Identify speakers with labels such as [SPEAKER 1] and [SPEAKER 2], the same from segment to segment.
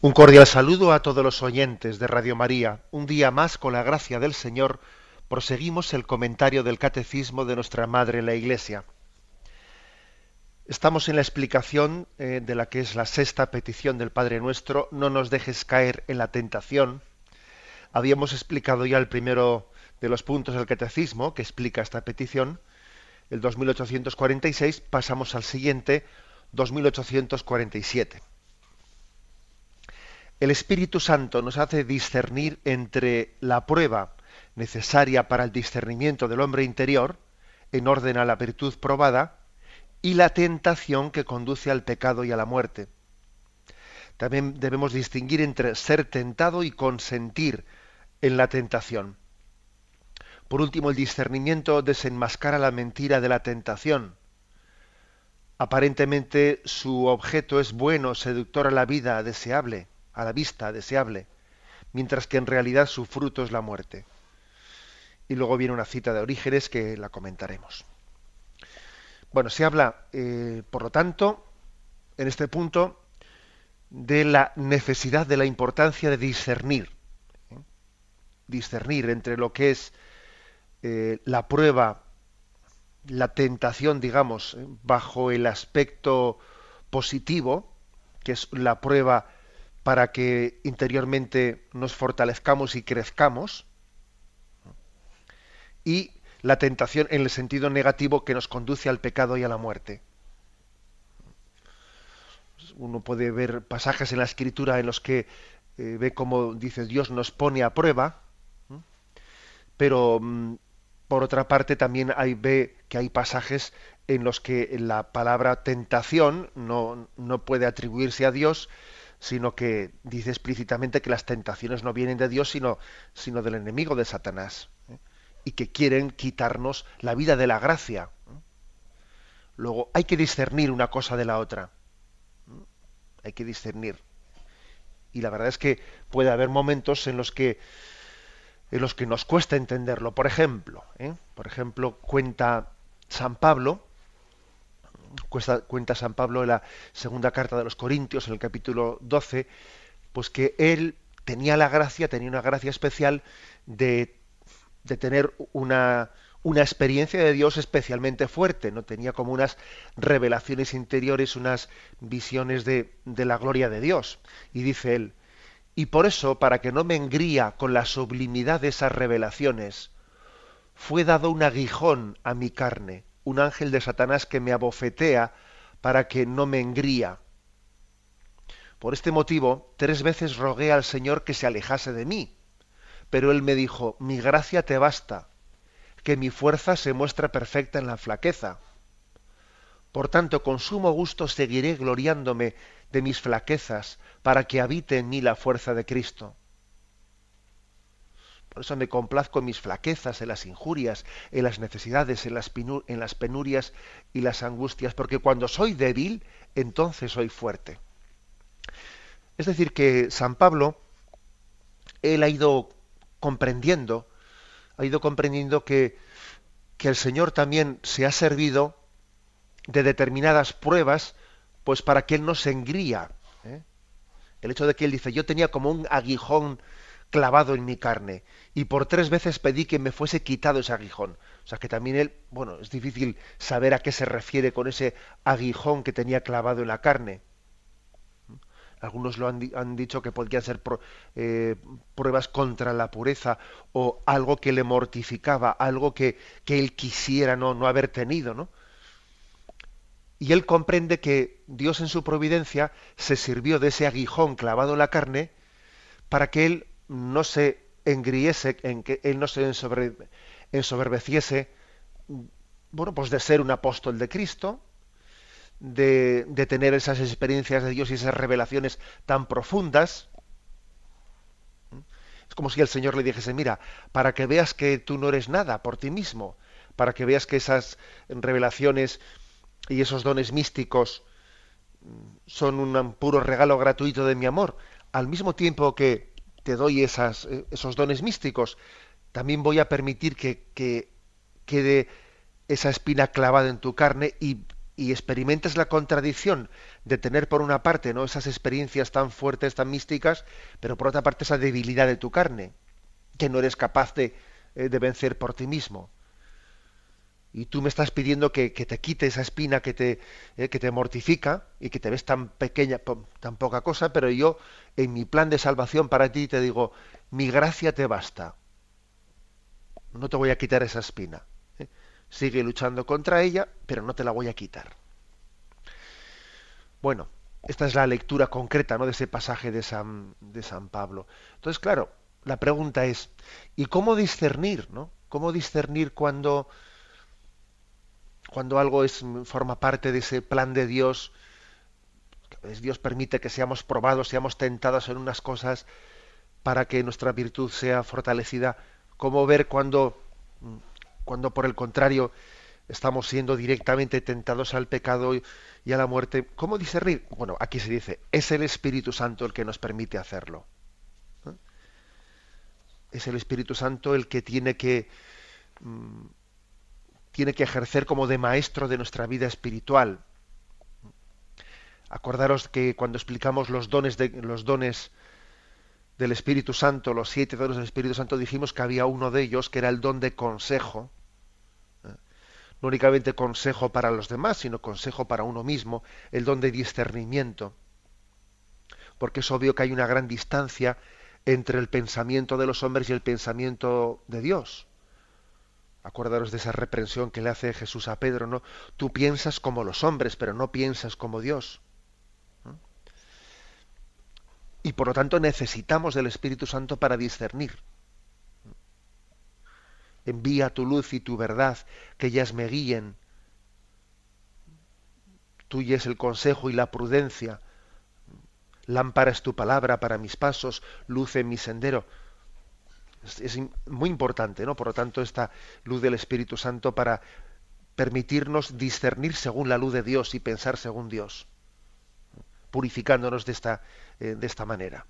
[SPEAKER 1] Un cordial saludo a todos los oyentes de Radio María. Un día más, con la gracia del Señor, proseguimos el comentario del Catecismo de nuestra Madre la Iglesia. Estamos en la explicación eh, de la que es la sexta petición del Padre Nuestro, no nos dejes caer en la tentación. Habíamos explicado ya el primero de los puntos del Catecismo que explica esta petición, el 2846, pasamos al siguiente, 2847. El Espíritu Santo nos hace discernir entre la prueba necesaria para el discernimiento del hombre interior, en orden a la virtud probada, y la tentación que conduce al pecado y a la muerte. También debemos distinguir entre ser tentado y consentir en la tentación. Por último, el discernimiento desenmascara la mentira de la tentación. Aparentemente su objeto es bueno, seductor a la vida, deseable a la vista deseable, mientras que en realidad su fruto es la muerte. Y luego viene una cita de Orígenes que la comentaremos. Bueno, se habla, eh, por lo tanto, en este punto, de la necesidad, de la importancia de discernir. ¿eh? Discernir entre lo que es eh, la prueba, la tentación, digamos, bajo el aspecto positivo, que es la prueba para que interiormente nos fortalezcamos y crezcamos, y la tentación en el sentido negativo que nos conduce al pecado y a la muerte. Uno puede ver pasajes en la escritura en los que eh, ve cómo dice Dios nos pone a prueba, pero mm, por otra parte también ve que hay pasajes en los que la palabra tentación no, no puede atribuirse a Dios, sino que dice explícitamente que las tentaciones no vienen de Dios, sino, sino del enemigo de Satanás, ¿eh? y que quieren quitarnos la vida de la gracia. ¿eh? Luego, hay que discernir una cosa de la otra. ¿eh? Hay que discernir. Y la verdad es que puede haber momentos en los que en los que nos cuesta entenderlo. Por ejemplo, por ejemplo, cuenta San Pablo cuenta San Pablo en la segunda carta de los Corintios, en el capítulo 12, pues que él tenía la gracia, tenía una gracia especial de, de tener una, una experiencia de Dios especialmente fuerte, ¿no? Tenía como unas revelaciones interiores, unas visiones de, de la gloria de Dios. Y dice él, y por eso, para que no me engría con la sublimidad de esas revelaciones, fue dado un aguijón a mi carne, un ángel de Satanás que me abofetea para que no me engría. Por este motivo, tres veces rogué al Señor que se alejase de mí, pero él me dijo, mi gracia te basta, que mi fuerza se muestra perfecta en la flaqueza. Por tanto, con sumo gusto seguiré gloriándome de mis flaquezas, para que habite en mí la fuerza de Cristo. Por eso me complazco en mis flaquezas, en las injurias, en las necesidades, en las, en las penurias y las angustias, porque cuando soy débil, entonces soy fuerte. Es decir, que San Pablo, él ha ido comprendiendo, ha ido comprendiendo que, que el Señor también se ha servido de determinadas pruebas, pues para que él no se engría. ¿eh? El hecho de que él dice, yo tenía como un aguijón clavado en mi carne. Y por tres veces pedí que me fuese quitado ese aguijón. O sea que también él, bueno, es difícil saber a qué se refiere con ese aguijón que tenía clavado en la carne. Algunos lo han, dicho que podrían ser eh, pruebas contra la pureza o algo que le mortificaba, algo que, que él quisiera no, no haber tenido, ¿no? Y él comprende que Dios en su providencia se sirvió de ese aguijón clavado en la carne para que él no se engriese, en que él no se ensoberbeciese, bueno, pues de ser un apóstol de Cristo, de, de, tener esas experiencias de Dios y esas revelaciones tan profundas. Es como si el Señor le dijese, mira, para que veas que tú no eres nada por ti mismo, para que veas que esas revelaciones y esos dones místicos son un puro regalo gratuito de mi amor, al mismo tiempo que te doy eh, esos dones místicos, también voy a permitir que, que quede esa espina clavada en tu carne y, y experimentes la contradicción de tener por una parte no esas experiencias tan fuertes, tan místicas, pero por otra parte esa debilidad de tu carne, que no eres capaz de, eh, de vencer por ti mismo. Y tú me estás pidiendo que, te quite esa espina que te, eh, que te mortifica y que te ves tan pequeña, tan poca cosa, pero yo en mi plan de salvación para ti te digo, mi gracia te basta. No te voy a quitar esa espina. Sigue luchando contra ella, pero no te la voy a quitar. Bueno, esta es la lectura concreta ¿no? de ese pasaje de San, de San Pablo. Entonces, claro, la pregunta es, ¿y cómo discernir? ¿no? ¿Cómo discernir cuando, cuando algo es, forma parte de ese plan de Dios? Dios permite que seamos probados, seamos tentados en unas cosas para que nuestra virtud sea fortalecida. ¿Cómo ver cuando cuando por el contrario estamos siendo directamente tentados al pecado y, a la muerte. ¿Cómo discernir? Bueno, aquí se dice, es el Espíritu Santo el que nos permite hacerlo. ¿Eh? Es el Espíritu Santo el que tiene que mm, tiene que ejercer como de maestro de nuestra vida espiritual. Acordaros que cuando explicamos los dones de los dones del Espíritu Santo, los siete dones del Espíritu Santo, dijimos que había uno de ellos que era el don de consejo, no únicamente consejo para los demás, sino consejo para uno mismo, el don de discernimiento. Porque es obvio que hay una gran distancia entre el pensamiento de los hombres y el pensamiento de Dios. Acordaros de esa reprensión que le hace Jesús a Pedro, ¿no? Tú piensas como los hombres, pero no piensas como Dios. Y por lo tanto necesitamos del Espíritu Santo para discernir envía tu luz y tu verdad, que ellas me guíen. Tuya es el consejo y la prudencia. Lámpara es tu palabra para mis pasos, luz en mi sendero. Es, muy importante, ¿no? Por lo tanto, esta luz del Espíritu Santo para permitirnos discernir según la luz de Dios y pensar según Dios, purificándonos de esta, eh, de esta manera.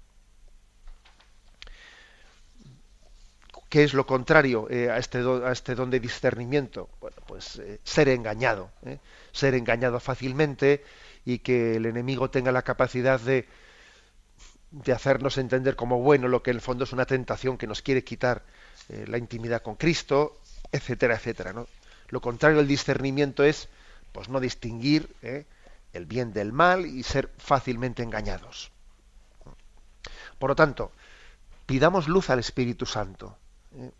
[SPEAKER 1] ¿Qué es lo contrario eh, a, este a, este don de discernimiento? Bueno, pues eh, ser engañado, ser engañado fácilmente y que el enemigo tenga la capacidad de, de hacernos entender como bueno lo que en el fondo es una tentación que nos quiere quitar la intimidad con Cristo, etcétera, etcétera. ¿no? Lo contrario del discernimiento es pues no distinguir el bien del mal y ser fácilmente engañados. Por lo tanto, pidamos luz al Espíritu Santo ¿eh?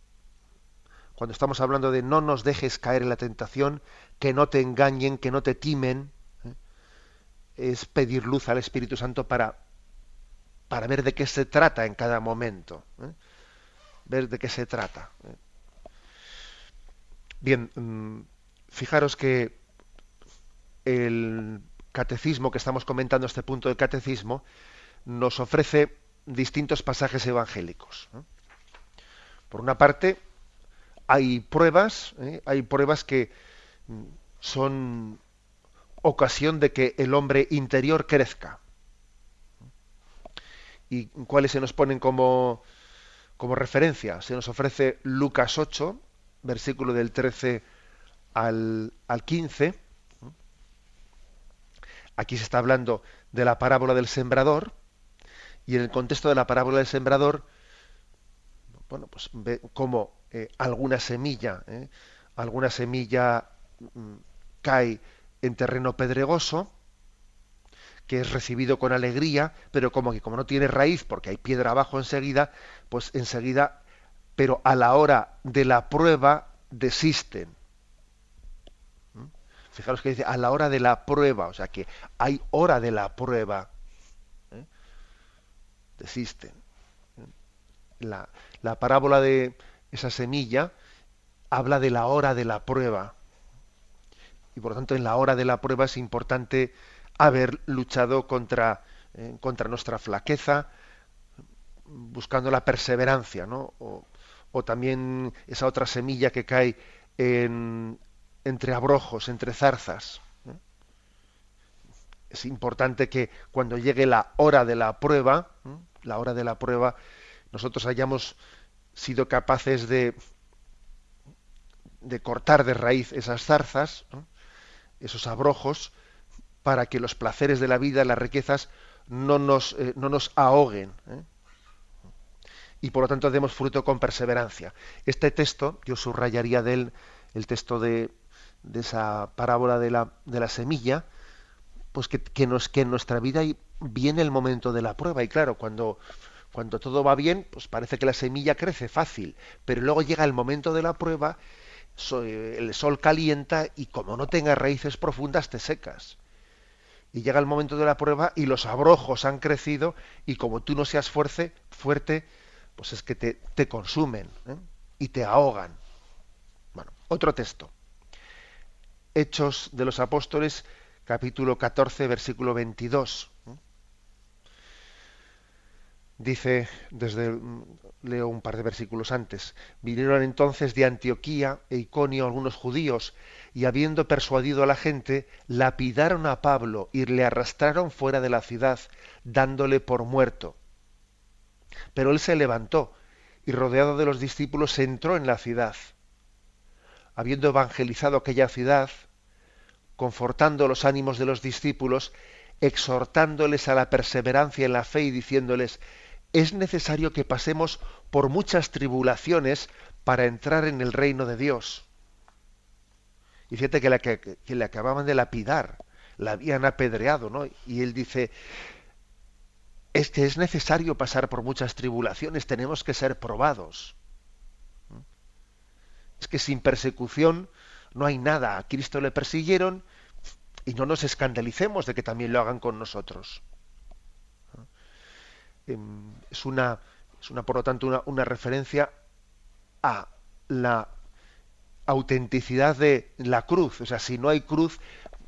[SPEAKER 1] cuando estamos hablando de no nos dejes caer en la tentación, que no te engañen, que no te timen, ¿eh? es pedir luz al Espíritu Santo para, para ver de qué se trata en cada momento, ¿eh? ver de qué se trata. Bien, mm, fijaros que el catecismo que estamos comentando, este punto del catecismo, nos ofrece distintos pasajes evangélicos. Por una parte, hay pruebas, ¿eh? hay pruebas que son ocasión de que el hombre interior crezca. ¿Y cuáles se nos ponen como, como referencia? Se nos ofrece Lucas 8, versículo del 13 al, al 15. Aquí se está hablando de la parábola del sembrador, y en el contexto de la parábola del sembrador, bueno, pues ve eh, alguna semilla, eh, alguna semilla mm, cae en terreno pedregoso, que es recibido con alegría, pero como que como no tiene raíz, porque hay piedra abajo enseguida, pues enseguida, pero a la hora de la prueba desisten. ¿Mm? Fijaros que dice a la hora de la prueba, o sea que hay hora de la prueba. ¿eh? Desisten. La, la parábola de esa semilla habla de la hora de la prueba. Y por lo tanto, en la hora de la prueba es importante haber luchado contra, eh, contra nuestra flaqueza, buscando la perseverancia, ¿no? O, también esa otra semilla que cae entre abrojos, entre zarzas. Es importante que cuando llegue la hora de la prueba, la hora de la prueba, nosotros hayamos sido capaces de, de cortar de raíz esas zarzas esos abrojos, para que los placeres de la vida, las riquezas, no nos, eh, no nos ahoguen. ¿eh? Y por lo tanto demos fruto con perseverancia. Este texto, yo subrayaría de él el texto de, de esa parábola de la, de la semilla, pues que, que, nos, en nuestra vida viene el momento de la prueba. Y claro, cuando, cuando todo va bien, pues parece que la semilla crece fácil, pero luego llega el momento de la prueba, el sol calienta y como no tengas raíces profundas te secas. Y llega el momento de la prueba y los abrojos han crecido y como tú no seas fuerte, fuerte pues es que te, te consumen ¿eh? y te ahogan. Bueno, otro texto. Hechos de los Apóstoles, capítulo 14, versículo 22. Dice, desde leo un par de versículos antes, vinieron entonces de Antioquía e Iconio algunos judíos y habiendo persuadido a la gente, lapidaron a Pablo y le arrastraron fuera de la ciudad, dándole por muerto. Pero él se levantó y rodeado de los discípulos entró en la ciudad. Habiendo evangelizado aquella ciudad, confortando los ánimos de los discípulos, exhortándoles a la perseverancia en la fe y diciéndoles, es necesario que pasemos por muchas tribulaciones para entrar en el reino de Dios. Y fíjate que, la que, le acababan de lapidar, la habían apedreado, ¿no? Y él dice, es que es necesario pasar por muchas tribulaciones, tenemos que ser probados. Es que sin persecución no hay nada. A Cristo le persiguieron y no nos escandalicemos de que también lo hagan con nosotros. Em, es una, es una por lo tanto, una, una referencia a la autenticidad de la cruz. O sea, si no hay cruz,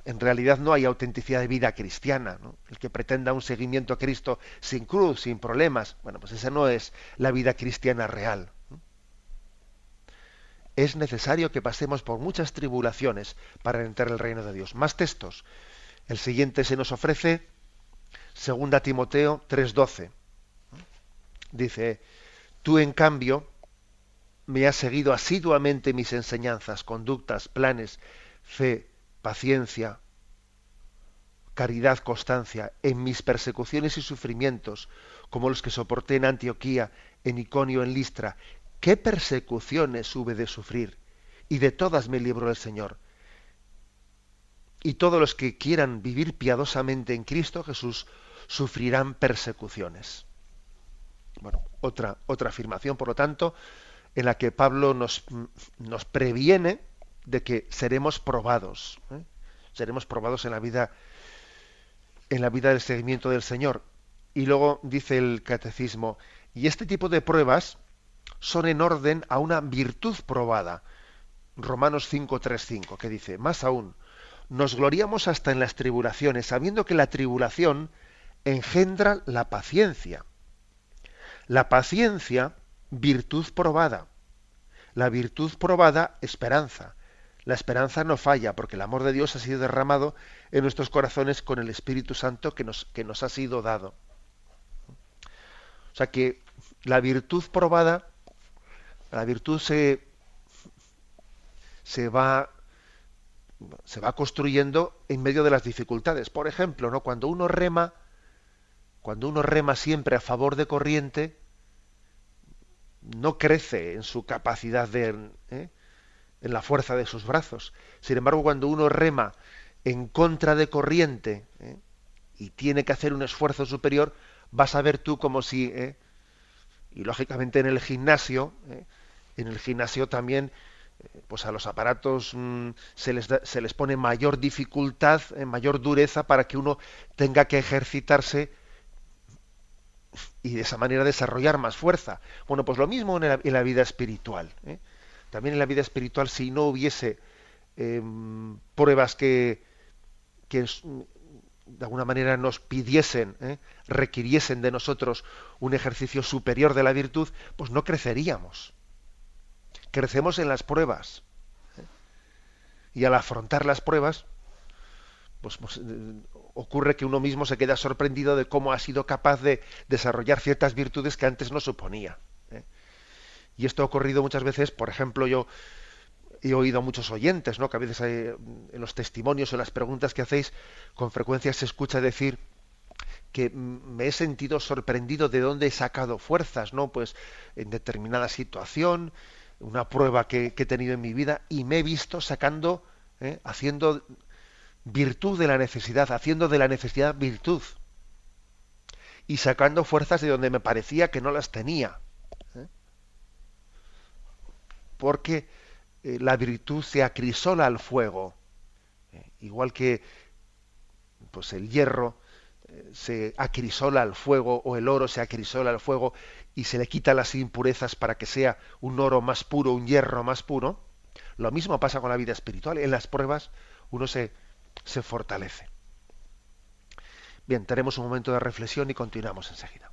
[SPEAKER 1] en realidad no hay autenticidad de vida cristiana. El que pretenda un seguimiento a Cristo sin cruz, sin problemas, bueno, pues esa no es la vida cristiana real. Es necesario que pasemos por muchas tribulaciones para entrar en el reino de Dios. Más textos. El siguiente se nos ofrece, 2 Timoteo 3:12. Dice, tú en cambio me has seguido asiduamente mis enseñanzas, conductas, planes, fe, paciencia, caridad, constancia, en mis persecuciones y sufrimientos, como los que soporté en Antioquía, en Iconio, en Listra. ¿Qué persecuciones hube de sufrir? Y de todas me libró el Señor. Y todos los que quieran vivir piadosamente en Cristo Jesús sufrirán persecuciones. Bueno, otra, otra afirmación, por lo tanto, en la que Pablo nos, nos previene de que seremos probados. ¿eh? Seremos probados en la vida en la vida del seguimiento del Señor. Y luego dice el catecismo, y este tipo de pruebas son en orden a una virtud probada. Romanos 5.3.5, que dice, más aún, nos gloriamos hasta en las tribulaciones, sabiendo que la tribulación engendra la paciencia. La paciencia, virtud probada. La virtud probada, esperanza. La esperanza no falla porque el amor de Dios ha sido derramado en nuestros corazones con el Espíritu Santo que nos, que nos ha sido dado. O sea que la virtud probada, la virtud se, se va se va construyendo en medio de las dificultades. Por ejemplo, ¿no? cuando uno rema, cuando uno rema siempre a favor de corriente, no crece en su capacidad de, ¿eh? en la fuerza de sus brazos. Sin embargo, cuando uno rema en contra de corriente ¿eh? y tiene que hacer un esfuerzo superior, vas a ver tú como si, ¿eh? y lógicamente en el gimnasio, en el gimnasio también, pues a los aparatos mm, se, les se les pone mayor dificultad, mayor dureza para que uno tenga que ejercitarse y de esa manera desarrollar más fuerza. Bueno, pues lo mismo en la, vida espiritual. ¿eh? También en la vida espiritual, si no hubiese em, pruebas que, que, de alguna manera nos pidiesen, ¿eh? requiriesen de nosotros un ejercicio superior de la virtud, pues no creceríamos. Crecemos en las pruebas. ¿eh? Y al afrontar las pruebas, pues, pues eh, ocurre que uno mismo se queda sorprendido de cómo ha sido capaz de desarrollar ciertas virtudes que antes no suponía. ¿eh? Y esto ha ocurrido muchas veces, por ejemplo, yo he oído a muchos oyentes, ¿no? que a veces en los testimonios o en las preguntas que hacéis, con frecuencia se escucha decir que me he sentido sorprendido de dónde he sacado fuerzas, ¿no? Pues en determinada situación, una prueba que, he tenido en mi vida, y me he visto sacando, ¿eh? haciendo virtud de la necesidad, haciendo de la necesidad virtud. Y sacando fuerzas de donde me parecía que no las tenía. ¿eh? Porque eh, la virtud se acrisola al fuego. igual que pues el hierro se acrisola al fuego o el oro se acrisola al fuego y se le quita las impurezas para que sea un oro más puro, un hierro más puro, lo mismo pasa con la vida espiritual. En las pruebas uno se, se fortalece. Bien, tenemos un momento de reflexión y continuamos enseguida.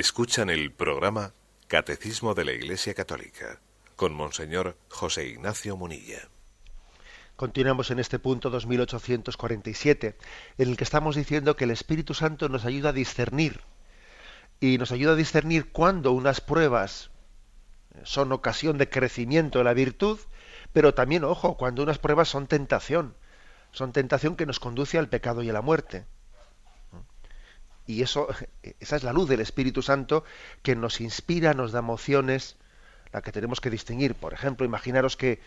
[SPEAKER 2] Escuchan el programa Catecismo de la Iglesia Católica con Monseñor José Ignacio Munilla.
[SPEAKER 1] Continuamos en este punto 2847, en el que estamos diciendo que el Espíritu Santo nos ayuda a discernir y nos ayuda a discernir cuando unas pruebas son ocasión de crecimiento de la virtud, pero también, ojo, cuando unas pruebas son tentación, son tentación que nos conduce al pecado y a la muerte y eso, esa es la luz del Espíritu Santo que nos inspira, nos da emociones, la que tenemos que distinguir. Por ejemplo, imaginaros que,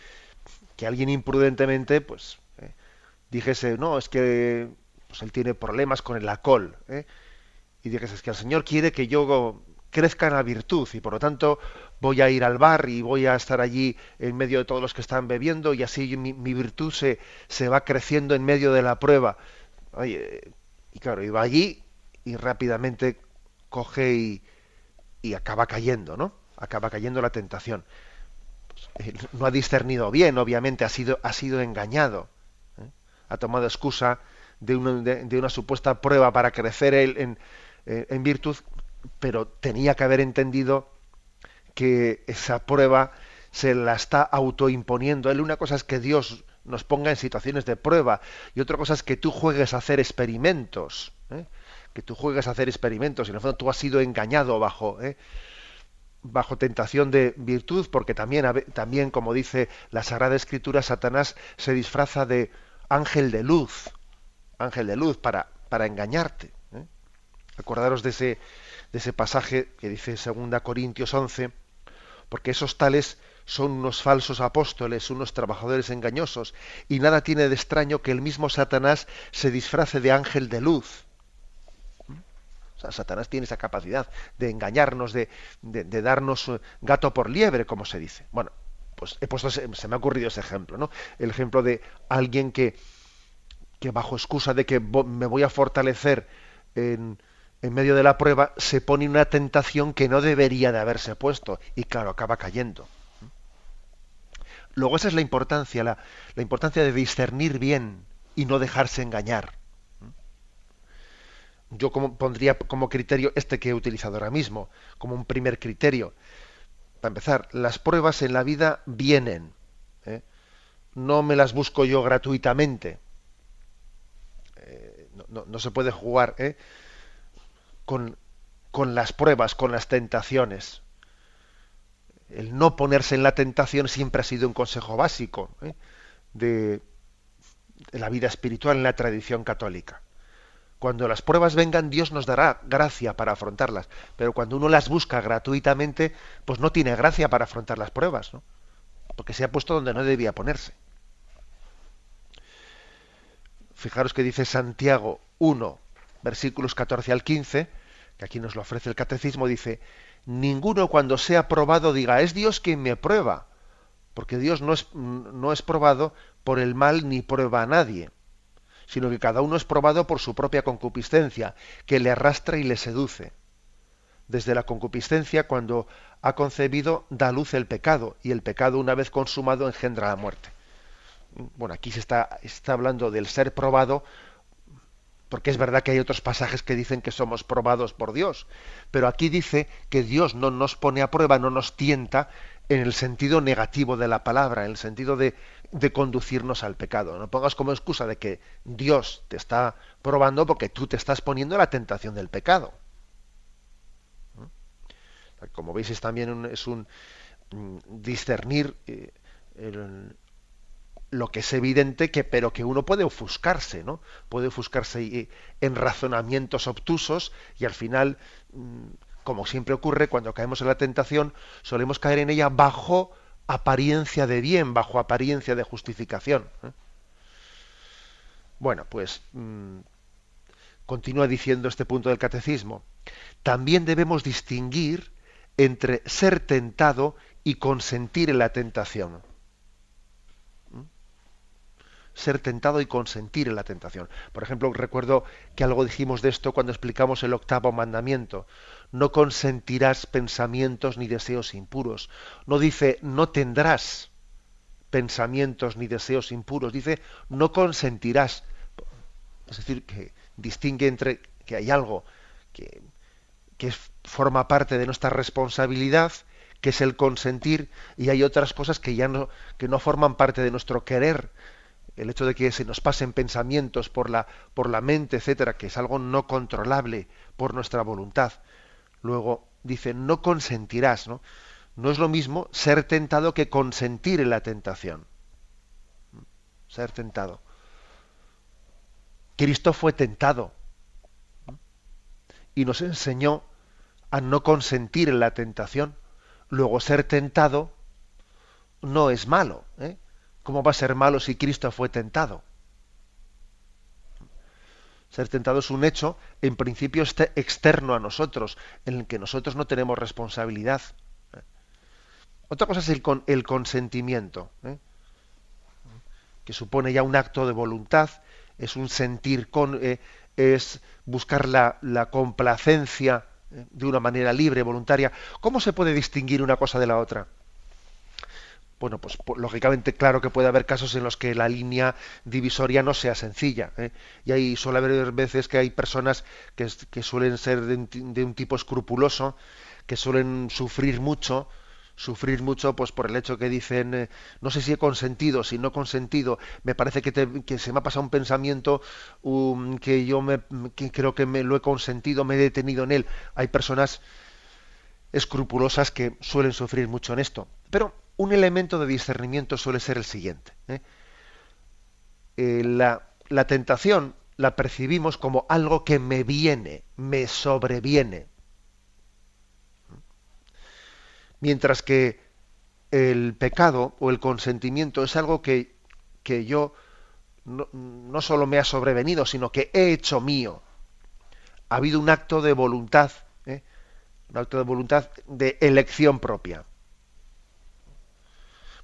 [SPEAKER 1] que alguien imprudentemente, pues, eh, dijese, no, es que pues, él tiene problemas con el alcohol, ¿eh? y dijese, es que el Señor quiere que yo crezca en la virtud, y por lo tanto voy a ir al bar y voy a estar allí en medio de todos los que están bebiendo, y así mi, virtud se, se va creciendo en medio de la prueba. y claro, iba allí y rápidamente coge y, acaba cayendo, ¿no? Acaba cayendo la tentación. Pues, no ha discernido bien, obviamente ha sido, ha sido engañado. ¿eh? Ha tomado excusa de una, de, una, supuesta prueba para crecer en, eh, en virtud, pero tenía que haber entendido que esa prueba se la está autoimponiendo. Él una cosa es que Dios nos ponga en situaciones de prueba y otra cosa es que tú juegues a hacer experimentos. ¿eh? Que tú juegas a hacer experimentos y en el fondo tú has sido engañado bajo, ¿eh? bajo tentación de virtud, porque también, también, como dice la Sagrada Escritura, Satanás se disfraza de ángel de luz, ángel de luz para, para engañarte. ¿eh? Acordaros de ese, de ese pasaje que dice 2 Corintios 11, porque esos tales son unos falsos apóstoles, unos trabajadores engañosos, y nada tiene de extraño que el mismo Satanás se disfrace de ángel de luz. Satanás tiene esa capacidad de engañarnos, de, darnos eh, gato por liebre, como se dice. Bueno, pues he puesto, se, me ha ocurrido ese ejemplo, ¿no? El ejemplo de alguien que, que bajo excusa de que me voy a fortalecer en, medio de la prueba se pone una tentación que no debería de haberse puesto y claro, acaba cayendo. Luego esa es la importancia, la importancia de discernir bien y no dejarse engañar. Yo como, pondría como criterio este que he utilizado ahora mismo, como un primer criterio. Para empezar, las pruebas en la vida vienen. ¿eh? No me las busco yo gratuitamente. Eh, no, se puede jugar ¿eh? con, las pruebas, con las tentaciones. El no ponerse en la tentación siempre ha sido un consejo básico de la vida espiritual en la tradición católica. Cuando las pruebas vengan, Dios nos dará gracia para afrontarlas. Pero cuando uno las busca gratuitamente, pues no tiene gracia para afrontar las pruebas, ¿no? Porque se ha puesto donde no debía ponerse. Fijaros que dice Santiago 1, versículos 14 al 15, que aquí nos lo ofrece el catecismo, dice, ninguno cuando sea probado diga, es Dios quien me prueba, porque Dios no es, no es probado por el mal ni prueba a nadie sino que cada uno es probado por su propia concupiscencia, que le arrastra y le seduce. Desde la concupiscencia, cuando ha concebido, da luz el pecado, y el pecado, una vez consumado, engendra la muerte. Bueno, aquí se está, está hablando del ser probado, porque es verdad que hay otros pasajes que dicen que somos probados por Dios, pero aquí dice que Dios no nos pone a prueba, no nos tienta en el sentido negativo de la palabra, en el sentido de de conducirnos al pecado. No pongas como excusa de que Dios te está probando porque tú te estás poniendo la tentación del pecado. Como veis, es también es un mm, discernir eh, lo que es evidente que pero que uno puede ofuscarse, ¿no? Puede ofuscarse en razonamientos obtusos y al final, mm, como siempre ocurre cuando caemos en la tentación, solemos caer en ella bajo apariencia de bien, bajo apariencia de justificación. ¿eh? Bueno, pues mm, continúa diciendo este punto del catecismo. También debemos distinguir entre ser tentado y consentir en la tentación ser tentado y consentir en la tentación. Por ejemplo, recuerdo que algo dijimos de esto cuando explicamos el octavo mandamiento. No consentirás pensamientos ni deseos impuros. No dice no tendrás pensamientos ni deseos impuros. Dice no consentirás. Es decir, que distingue entre que hay algo que, forma parte de nuestra responsabilidad que es el consentir y hay otras cosas que ya no que no forman parte de nuestro querer el hecho de que se nos pasen pensamientos por la, por la mente, etcétera, que es algo no controlable por nuestra voluntad. Luego dice, no consentirás, ¿no? No es lo mismo ser tentado que consentir en la tentación. Ser tentado. Cristo fue tentado y nos enseñó a no consentir en la tentación. Luego ser tentado no es malo. ¿eh? ¿Cómo va a ser malo si Cristo fue tentado? Ser tentado es un hecho, en principio, este externo a nosotros, en el que nosotros no tenemos responsabilidad. Otra cosa es el, consentimiento, ¿eh? que supone ya un acto de voluntad, es un sentir con, eh, es buscar la, la complacencia ¿eh? de una manera libre, voluntaria. ¿Cómo se puede distinguir una cosa de la otra? Bueno, pues, lógicamente claro que puede haber casos en los que la línea divisoria no sea sencilla. ¿eh? Y ahí suele haber veces que hay personas que, suelen ser de un, tipo escrupuloso, que suelen sufrir mucho, sufrir mucho pues por el hecho que dicen eh, no sé si he consentido si no he consentido me parece que, que se me ha pasado un pensamiento um, que yo me, que creo que me lo he consentido me he detenido en él hay personas escrupulosas que suelen sufrir mucho en esto pero un elemento de discernimiento suele ser el siguiente. ¿eh? Eh, la, tentación la percibimos como algo que me viene, me sobreviene. Mientras que el pecado o el consentimiento es algo que, que yo no, no, solo me ha sobrevenido, sino que he hecho mío. Ha habido un acto de voluntad, ¿eh? un acto de voluntad de elección propia.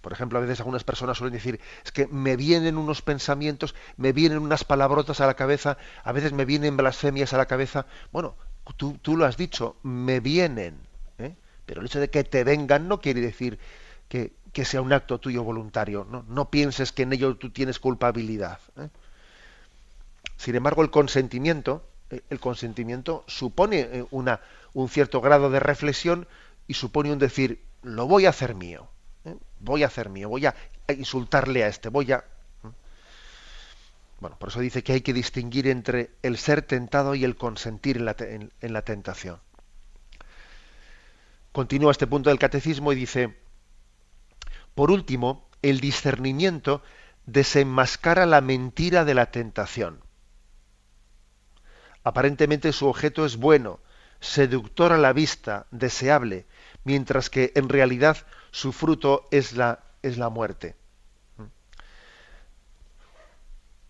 [SPEAKER 1] Por ejemplo, a veces algunas personas suelen decir, es que me vienen unos pensamientos, me vienen unas palabrotas a la cabeza, a veces me vienen blasfemias a la cabeza. Bueno, tú, tú lo has dicho, me vienen. ¿eh? Pero el hecho de que te vengan no quiere decir que, que sea un acto tuyo voluntario. No, pienses que en ello tú tienes culpabilidad. ¿eh? Sin embargo, el consentimiento, eh, el consentimiento supone una, un cierto grado de reflexión y supone un decir, lo voy a hacer mío voy a hacer mío, voy a insultarle a este, voy a... Bueno, por eso dice que hay que distinguir entre el ser tentado y el consentir en la, en la tentación. Continúa este punto del catecismo y dice, por último, el discernimiento desenmascara la mentira de la tentación. Aparentemente su objeto es bueno, seductor a la vista, deseable, mientras que en realidad su fruto es la, es la muerte.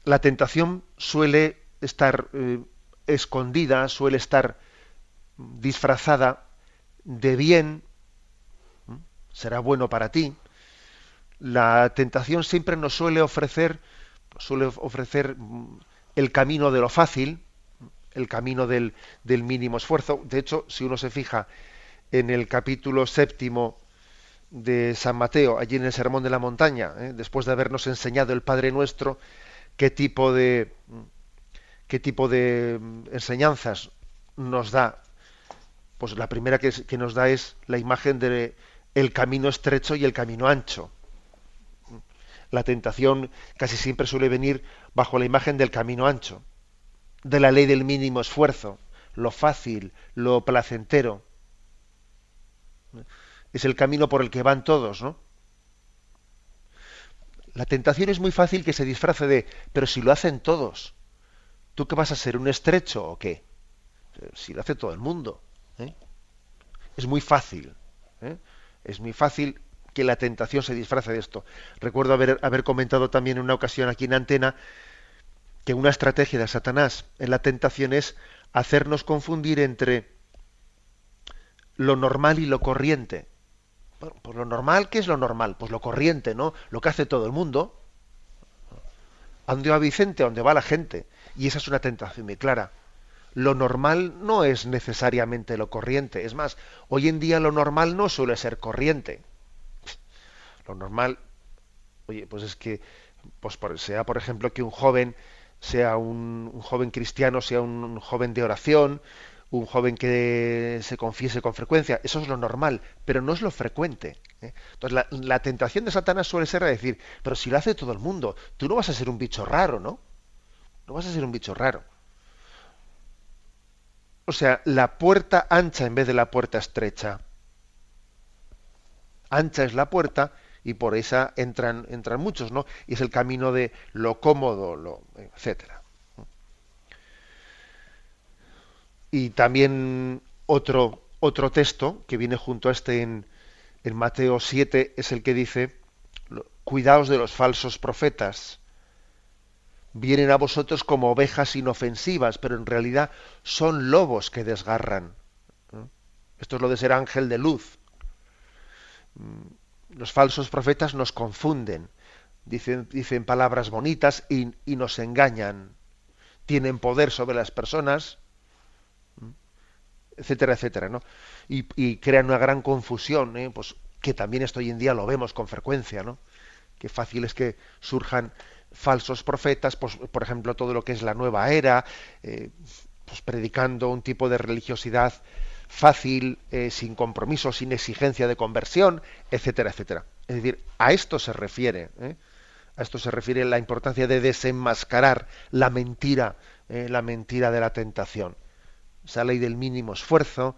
[SPEAKER 1] La tentación suele estar eh, escondida, suele estar disfrazada de bien, será bueno para ti. La tentación siempre nos suele ofrecer, suele ofrecer el camino de lo fácil, el camino del, del mínimo esfuerzo. De hecho, si uno se fija en el capítulo séptimo de San Mateo, allí en el Sermón de la Montaña, ¿eh? después de habernos enseñado el Padre Nuestro, qué tipo de qué tipo de enseñanzas nos da. Pues la primera que, que nos da es la imagen de el camino estrecho y el camino ancho. La tentación casi siempre suele venir bajo la imagen del camino ancho, de la ley del mínimo esfuerzo, lo fácil, lo placentero es el camino por el que van todos, ¿no? La tentación es muy fácil que se disfrace de, pero si lo hacen todos, ¿tú qué vas a ser, un estrecho o qué? Si lo hace todo el mundo. ¿eh? Es muy fácil. ¿eh? Es muy fácil que la tentación se disfrace de esto. Recuerdo haber, haber comentado también en una ocasión aquí en Antena que una estrategia de Satanás en la tentación es hacernos confundir entre lo normal y lo corriente. Bueno, pues lo normal, ¿qué es lo normal? Pues lo corriente, ¿no? Lo que hace todo el mundo. ¿A dónde va Vicente? ¿A dónde va la gente? Y esa es una tentación muy clara. Lo normal no es necesariamente lo corriente. Es más, hoy en día lo normal no suele ser corriente. Lo normal, oye, pues es que, pues sea por ejemplo que un joven sea un joven cristiano, sea un joven de oración, un joven que se confiese con frecuencia, eso es lo normal, pero no es lo frecuente. ¿eh? Entonces la, tentación de Satanás suele ser a decir, pero si lo hace todo el mundo, tú no vas a ser un bicho raro, ¿no? No vas a ser un bicho raro. O sea, la puerta ancha en vez de la puerta estrecha. Ancha es la puerta y por esa entran, entran muchos, ¿no? Y es el camino de lo cómodo, lo, etcétera. Y también otro, otro texto que viene junto a este en, en Mateo 7 es el que dice, cuidaos de los falsos profetas. Vienen a vosotros como ovejas inofensivas, pero en realidad son lobos que desgarran. Esto es lo de ser ángel de luz. Mm, los falsos profetas nos confunden, dicen, dicen palabras bonitas y, y nos engañan. Tienen poder sobre las personas, etcétera, etcétera, ¿no? Y, crean una gran confusión, ¿eh? pues que también esto hoy en día lo vemos con frecuencia, ¿no? Qué fácil es que surjan falsos profetas, pues, por ejemplo, todo lo que es la nueva era, eh, pues predicando un tipo de religiosidad fácil, eh, sin compromiso, sin exigencia de conversión, etcétera, etcétera. Es decir, a esto se refiere, a esto se refiere la importancia de desenmascarar la mentira, la mentira de la tentación esa ley del mínimo esfuerzo,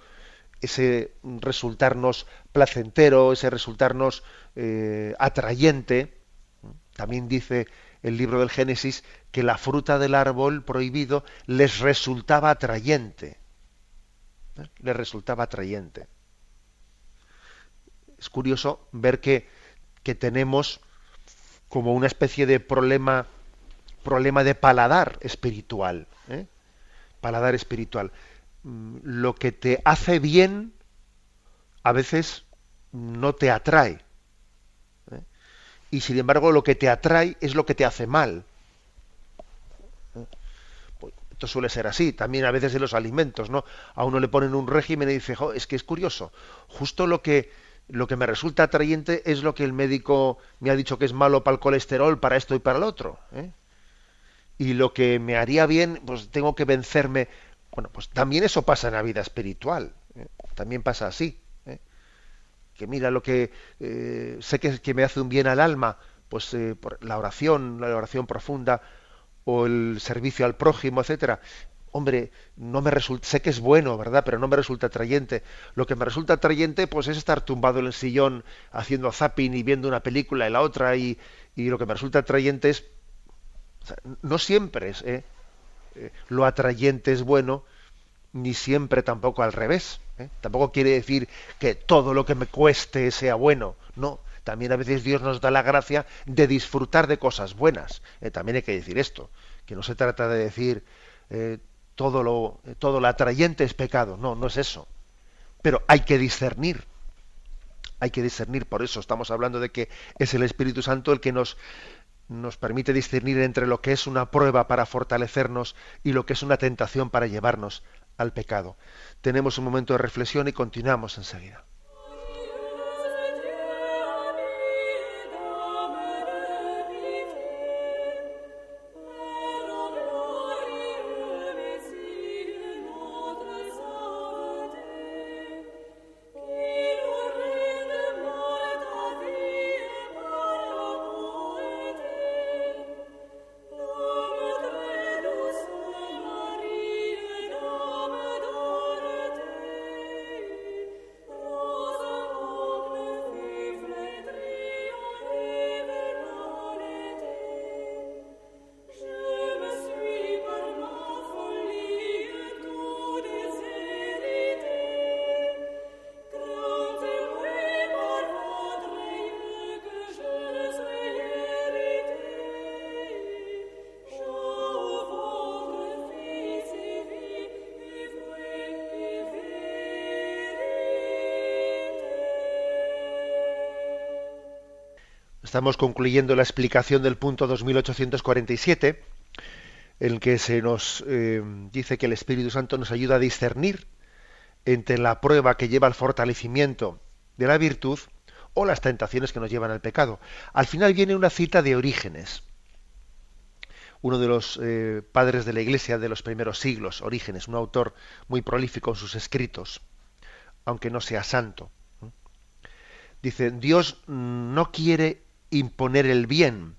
[SPEAKER 1] ese resultarnos placentero, ese resultarnos eh, atrayente. También dice el libro del Génesis que la fruta del árbol prohibido les resultaba atrayente. ¿eh? Les resultaba atrayente. Es curioso ver que, que tenemos como una especie de problema, problema de paladar espiritual. ¿eh? Paladar espiritual lo que te hace bien a veces no te atrae. ¿eh? y sin embargo lo que te atrae es lo que te hace mal. Pues, esto suele ser así, también a veces en los alimentos, ¿no? A uno le ponen un régimen y dice, es que es curioso, justo lo que, lo que me resulta atrayente es lo que el médico me ha dicho que es malo para el colesterol, para esto y para el otro. ¿eh? Y lo que me haría bien, pues tengo que vencerme. Bueno, pues también eso pasa en la vida espiritual. ¿eh? También pasa así. ¿eh? Que mira lo que sé que, que, me hace un bien al alma, pues por la oración, la oración profunda o el servicio al prójimo, etcétera hombre, no me resulta, sé que es bueno, ¿verdad? Pero no me resulta atrayente. Lo que me resulta atrayente, pues es estar tumbado en el sillón haciendo zapping y viendo una película y la otra, y, lo que me resulta atrayente es, no siempre es, ¿eh? ¿Eh? lo atrayente es bueno, ni siempre tampoco al revés. ¿eh? Tampoco quiere decir que todo lo que me cueste sea bueno, no. También a veces Dios nos da la gracia de disfrutar de cosas buenas. ¿eh? también hay que decir esto, que no se trata de decir todo lo, todo lo atrayente es pecado. No, no es eso. Pero hay que discernir. Hay que discernir. Por eso estamos hablando de que es el Espíritu Santo el que nos, nos permite discernir entre lo que es una prueba para fortalecernos y lo que es una tentación para llevarnos al pecado. Tenemos un momento de reflexión y continuamos enseguida. Estamos concluyendo la explicación del punto 2847, en el que se nos eh, dice que el Espíritu Santo nos ayuda a discernir entre la prueba que lleva al fortalecimiento de la virtud o las tentaciones que nos llevan al pecado. Al final viene una cita de Orígenes, uno de los eh, padres de la Iglesia de los primeros siglos, Orígenes, un autor muy prolífico en sus escritos, aunque no sea santo. Dice, Dios no quiere imponer el bien,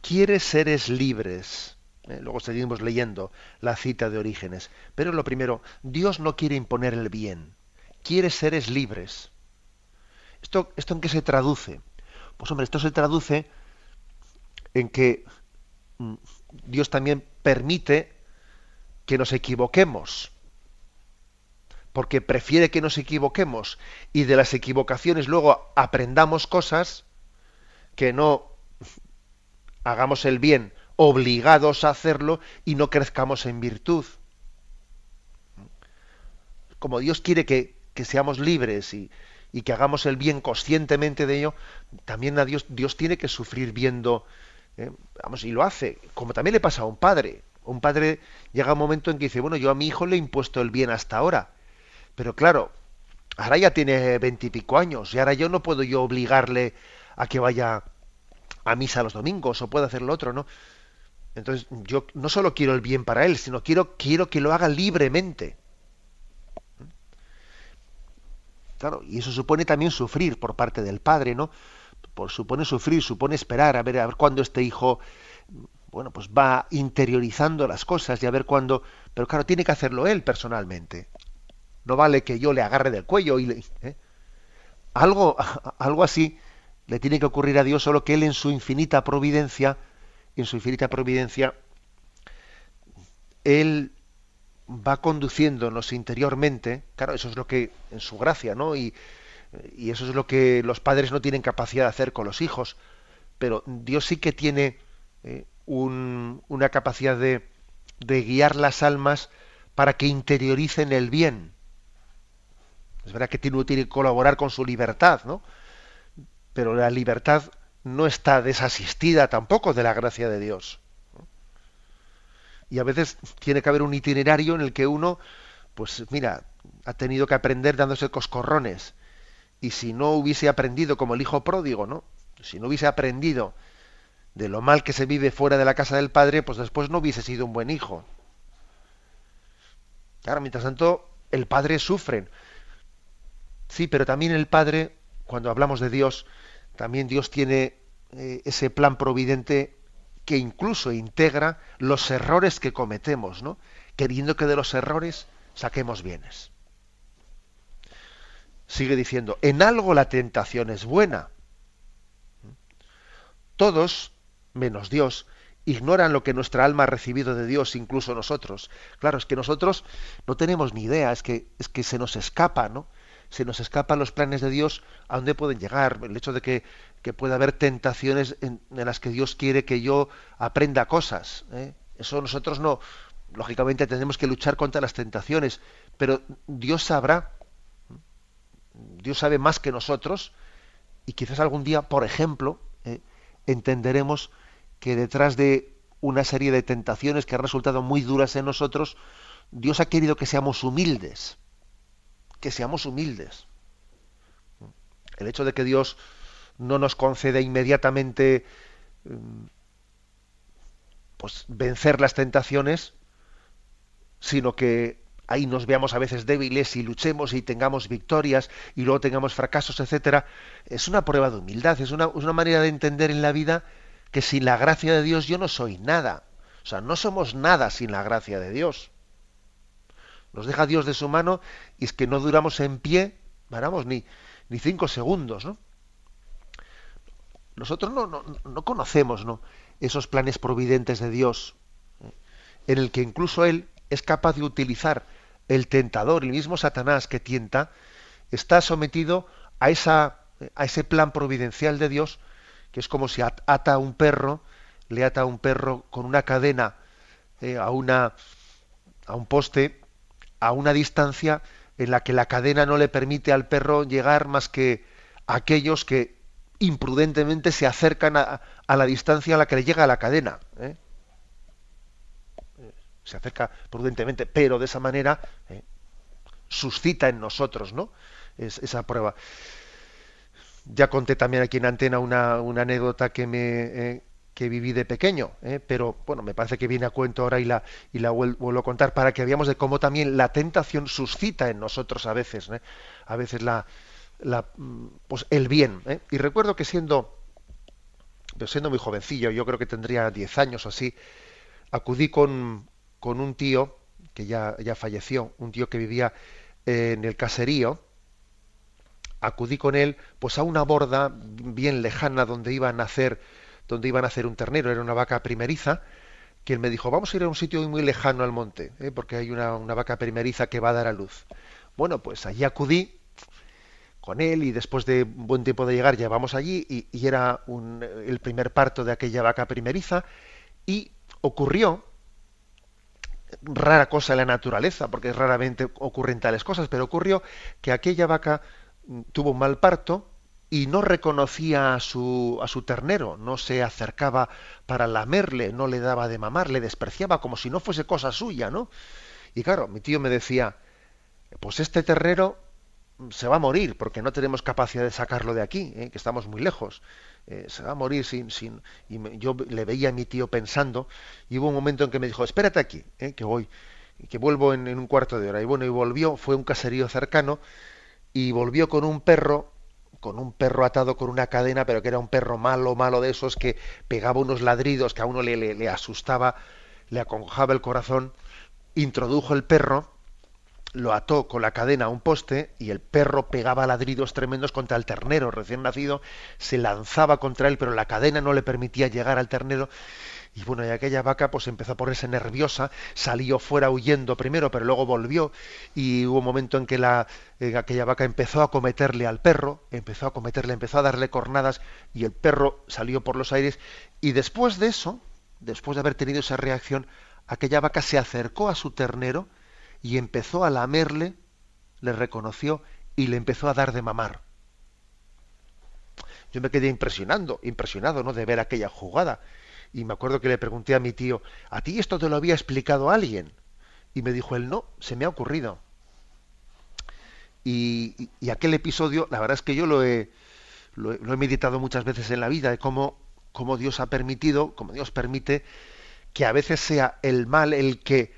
[SPEAKER 1] quiere seres libres. Eh, luego seguimos leyendo la cita de Orígenes. Pero lo primero, Dios no quiere imponer el bien, quiere seres libres. ¿Esto, ¿Esto en qué se traduce? Pues hombre, esto se traduce en que mm, Dios también permite que nos equivoquemos, porque prefiere que nos equivoquemos y de las equivocaciones luego aprendamos cosas que no hagamos el bien obligados a hacerlo y no crezcamos en virtud. Como Dios quiere que, seamos libres y, que hagamos el bien conscientemente de ello, también a Dios, Dios tiene que sufrir viendo, eh, vamos, y lo hace, como también le pasa a un padre. Un padre llega un momento en que dice, bueno, yo a mi hijo le he impuesto el bien hasta ahora, pero claro, ahora ya tiene veintipico años y ahora yo no puedo yo obligarle a que vaya a misa los domingos o puede hacer lo otro, ¿no? Entonces yo no solo quiero el bien para él, sino quiero, quiero que lo haga libremente. Claro, y eso supone también sufrir por parte del padre, ¿no? Por, supone sufrir, supone esperar a ver a ver cuándo este hijo bueno, pues va interiorizando las cosas y a ver cuándo, pero claro, tiene que hacerlo él personalmente. No vale que yo le agarre del cuello y le, ¿eh? algo algo así le tiene que ocurrir a Dios, solo que Él en su infinita providencia, en su infinita providencia, Él va conduciéndonos interiormente, claro, eso es lo que, en su gracia, ¿no? Y, eso es lo que los padres no tienen capacidad de hacer con los hijos, pero Dios sí que tiene eh, una capacidad de, de guiar las almas para que interioricen el bien. Es verdad que tiene que colaborar con su libertad, ¿no? Pero la libertad no está desasistida tampoco de la gracia de Dios. Y a veces tiene que haber un itinerario en el que uno, pues mira, ha tenido que aprender dándose coscorrones. Y si no hubiese aprendido como el hijo pródigo, ¿no? Si no hubiese aprendido de lo mal que se vive fuera de la casa del padre, pues después no hubiese sido un buen hijo. Claro, mientras tanto, el padre sufre. Sí, pero también el padre, cuando hablamos de Dios, también Dios tiene eh, ese plan providente que incluso integra los errores que cometemos, ¿no? Queriendo que de los errores saquemos bienes. Sigue diciendo, en algo la tentación es buena. Todos, menos Dios, ignoran lo que nuestra alma ha recibido de Dios, incluso nosotros. Claro, es que nosotros no tenemos ni idea, es que, es que se nos escapa, ¿no? Se nos escapan los planes de Dios a dónde pueden llegar. El hecho de que, que pueda haber tentaciones en, las que Dios quiere que yo aprenda cosas. ¿eh? Eso nosotros no, lógicamente tenemos que luchar contra las tentaciones, pero Dios sabrá, Dios sabe más que nosotros, y quizás algún día, por ejemplo, ¿eh? entenderemos que detrás de una serie de tentaciones que han resultado muy duras en nosotros, Dios ha querido que seamos humildes, que seamos humildes. El hecho de que Dios no nos concede inmediatamente mm, pues vencer las tentaciones, sino que ahí nos veamos a veces débiles y luchemos y tengamos victorias y luego tengamos fracasos, etcétera, es una prueba de humildad, es una, una manera de entender en la vida que sin la gracia de Dios yo no soy nada. O sea, no somos nada sin la gracia de Dios. Nos deja Dios de su mano y es que no duramos en pie, paramos ni, ni cinco segundos, ¿no? Nosotros no, no, no conocemos ¿no? esos planes providentes de Dios, ¿eh? en el que incluso Él es capaz de utilizar el tentador, el mismo Satanás que tienta, está sometido a, esa, a ese plan providencial de Dios que es como si ata a un perro, le ata a un perro con una cadena eh, a, una, a un poste a una distancia en la que la cadena no le permite al perro llegar más que a aquellos que imprudentemente se acercan a, la distancia a la que le llega la cadena. ¿eh? Se acerca prudentemente, pero de esa manera ¿eh? suscita en nosotros ¿no? esa prueba. Ya conté también aquí en antena una, anécdota que me eh, que viví de pequeño, eh, pero bueno, me parece que viene a cuento ahora y la y la vuelvo a contar para que veamos de cómo también la tentación suscita en nosotros a veces, ¿eh? a veces la, la pues el bien. Y recuerdo que siendo siendo muy jovencillo, yo creo que tendría 10 años o así, acudí con, con un tío que ya, ya falleció, un tío que vivía en el caserío, acudí con él pues a una borda bien lejana donde iba a nacer donde iba a nacer un ternero era una vaca primeriza él me dijo vamos a ir a un sitio muy lejano al monte ¿eh? porque hay una, una, vaca primeriza que va a dar a luz bueno pues allí acudí con él y después de un buen tiempo de llegar llevamos allí y, era el primer parto de aquella vaca primeriza y ocurrió rara cosa en la naturaleza, porque raramente ocurren tales cosas, pero ocurrió que aquella vaca tuvo un mal parto y no reconocía a su, a su ternero, no se acercaba para lamerle, no le daba de mamar, le despreciaba como si no fuese cosa suya, ¿no? Y claro, mi tío me decía, pues este ternero se va a morir porque no tenemos capacidad de sacarlo de aquí, ¿eh? que estamos muy lejos. Eh, se va a morir sin... sin y yo le veía a mi tío pensando y hubo un momento en que me dijo, espérate aquí, ¿eh? que voy, que vuelvo en, en un cuarto de hora. Y bueno, y volvió, fue un caserío cercano y volvió con un perro, con un perro atado con una cadena, pero que era un perro malo, malo de esos que pegaba unos ladridos que a uno le, le, asustaba, le acongojaba el corazón, introdujo el perro, lo ató con la cadena a un poste y el perro pegaba ladridos tremendos contra el ternero recién nacido, se lanzaba contra él, pero la cadena no le permitía llegar al ternero y bueno, y aquella vaca pues empezó a ponerse nerviosa, salió fuera huyendo primero, pero luego volvió y hubo un momento en que la, aquella vaca empezó a cometerle al perro, empezó a cometerle, empezó a darle cornadas y el perro salió por los aires y después de eso, después de haber tenido esa reacción, aquella vaca se acercó a su ternero y empezó a lamerle, le reconoció y le empezó a dar de mamar. yo me quedé impresionando, impresionado, ¿no? De ver aquella jugada. Y me acuerdo que le pregunté a mi tío, ¿a ti esto te lo había explicado alguien? Y me dijo él, no, se me ha ocurrido. Y, aquel episodio, la verdad es que yo lo he, lo he, meditado muchas veces en la vida, de cómo, cómo Dios ha permitido, cómo Dios permite que a veces sea el mal el que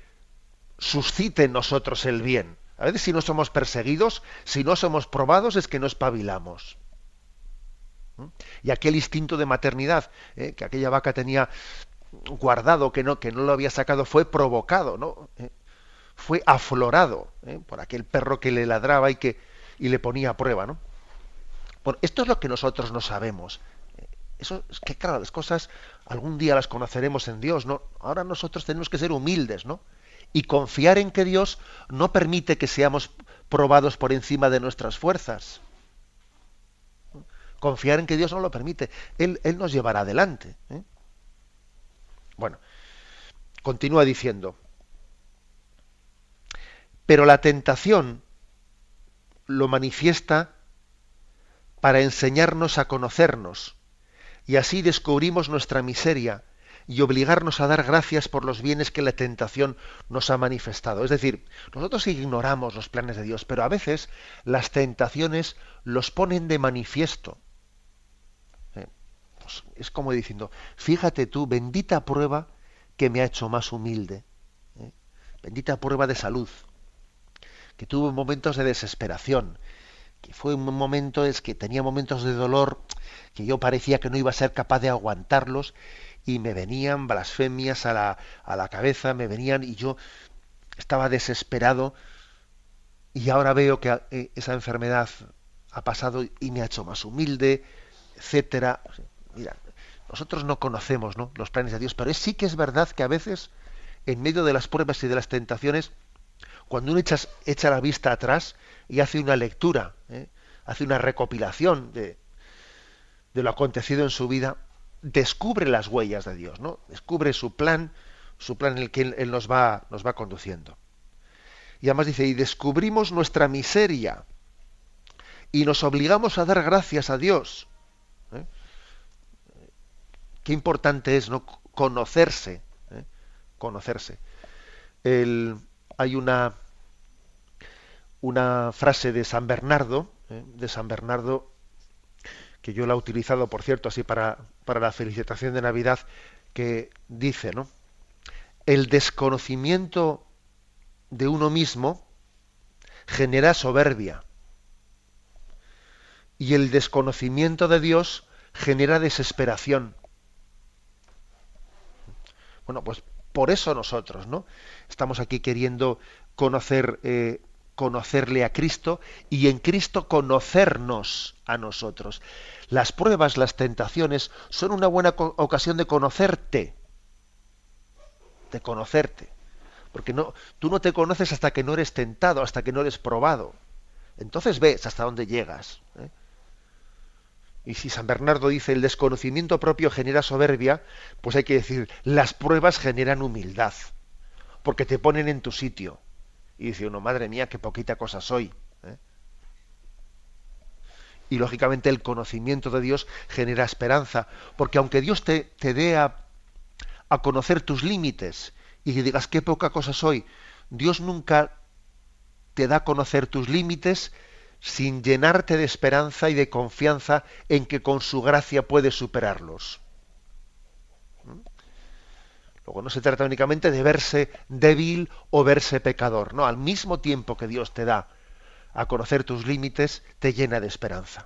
[SPEAKER 1] suscite en nosotros el bien. A veces si no somos perseguidos, si no somos probados, es que no espabilamos. Y aquel instinto de maternidad ¿eh? que aquella vaca tenía guardado, que no, que no lo había sacado, fue provocado, ¿no? ¿Eh? Fue aflorado ¿eh? por aquel perro que le ladraba y que y le ponía a prueba, ¿no? Bueno, esto es lo que nosotros no sabemos. Eso es que claro, las cosas algún día las conoceremos en Dios, ¿no? Ahora nosotros tenemos que ser humildes, ¿no? Y confiar en que Dios no permite que seamos probados por encima de nuestras fuerzas. Confiar en que Dios no lo permite. Él, él nos llevará adelante. ¿eh? Bueno, continúa diciendo. Pero la tentación lo manifiesta para enseñarnos a conocernos y así descubrimos nuestra miseria y obligarnos a dar gracias por los bienes que la tentación nos ha manifestado. Es decir, nosotros ignoramos los planes de Dios, pero a veces las tentaciones los ponen de manifiesto. Es como diciendo, fíjate tú, bendita prueba que me ha hecho más humilde, eh, bendita prueba de salud, que tuve momentos de desesperación, que fue un momento, es que tenía momentos de dolor que yo parecía que no iba a ser capaz de aguantarlos y me venían blasfemias a la, a la cabeza, me venían y yo estaba desesperado y ahora veo que eh, esa enfermedad ha pasado y me ha hecho más humilde, etcétera. Mira, nosotros no conocemos ¿no? los planes de Dios, pero sí que es verdad que a veces, en medio de las pruebas y de las tentaciones, cuando uno echa, echa la vista atrás y hace una lectura, ¿eh? hace una recopilación de, de lo acontecido en su vida, descubre las huellas de Dios, ¿no? Descubre su plan, su plan en el que Él, nos, va, nos va conduciendo. Y además dice, y descubrimos nuestra miseria y nos obligamos a dar gracias a Dios. Qué importante es no conocerse, ¿eh? conocerse. hay una una frase de San Bernardo, ¿eh? de San Bernardo que yo la he utilizado, por cierto, así para, para la felicitación de Navidad, que dice, ¿no? El desconocimiento de uno mismo genera soberbia y el desconocimiento de Dios genera desesperación. Bueno, pues por eso nosotros, ¿no? Estamos aquí queriendo conocer eh, conocerle a Cristo y en Cristo conocernos a nosotros. Las pruebas, las tentaciones son una buena ocasión de conocerte, de conocerte. Porque no, tú no te conoces hasta que no eres tentado, hasta que no eres probado. Entonces ves hasta dónde llegas. ¿eh? Y si San Bernardo dice el desconocimiento propio genera soberbia, pues hay que decir, las pruebas generan humildad, porque te ponen en tu sitio y dice uno, madre mía, qué poquita cosa soy. ¿eh? Y lógicamente el conocimiento de Dios genera esperanza, porque aunque Dios te, te dé a, a conocer tus límites y digas qué poca cosa soy, Dios nunca te da a conocer tus límites sin llenarte de esperanza y de confianza en que con su gracia puedes superarlos. Luego no se trata únicamente de verse débil o verse pecador, no, al mismo tiempo que Dios te da a conocer tus límites, te llena de esperanza.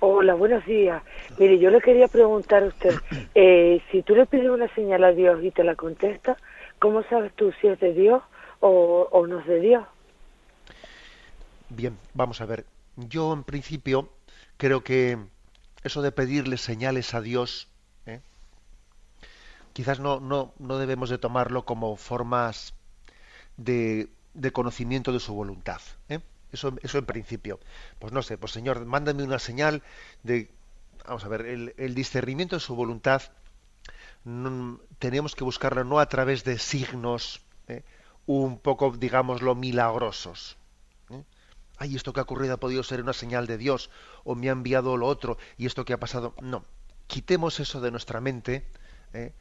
[SPEAKER 3] Hola, buenos días. Mire, yo le quería preguntar a usted, eh, si tú le pides una señal a Dios y te la contesta, ¿cómo sabes tú si es de Dios o, o no es de Dios?
[SPEAKER 1] Bien, vamos a ver. Yo en principio creo que eso de pedirle señales a Dios, ¿eh? quizás no, no, no debemos de tomarlo como formas de, de conocimiento de su voluntad. ¿eh? Eso, eso en principio. Pues no sé, pues Señor, mándame una señal de, vamos a ver, el, discernimiento de su voluntad tenemos que buscarlo no a través de signos ¿eh? un poco, digámoslo, milagrosos. ¿eh? Ay, esto que ha ocurrido ha podido ser una señal de Dios, o me ha enviado lo otro, y esto que ha pasado. No, quitemos eso de nuestra mente, ¿eh?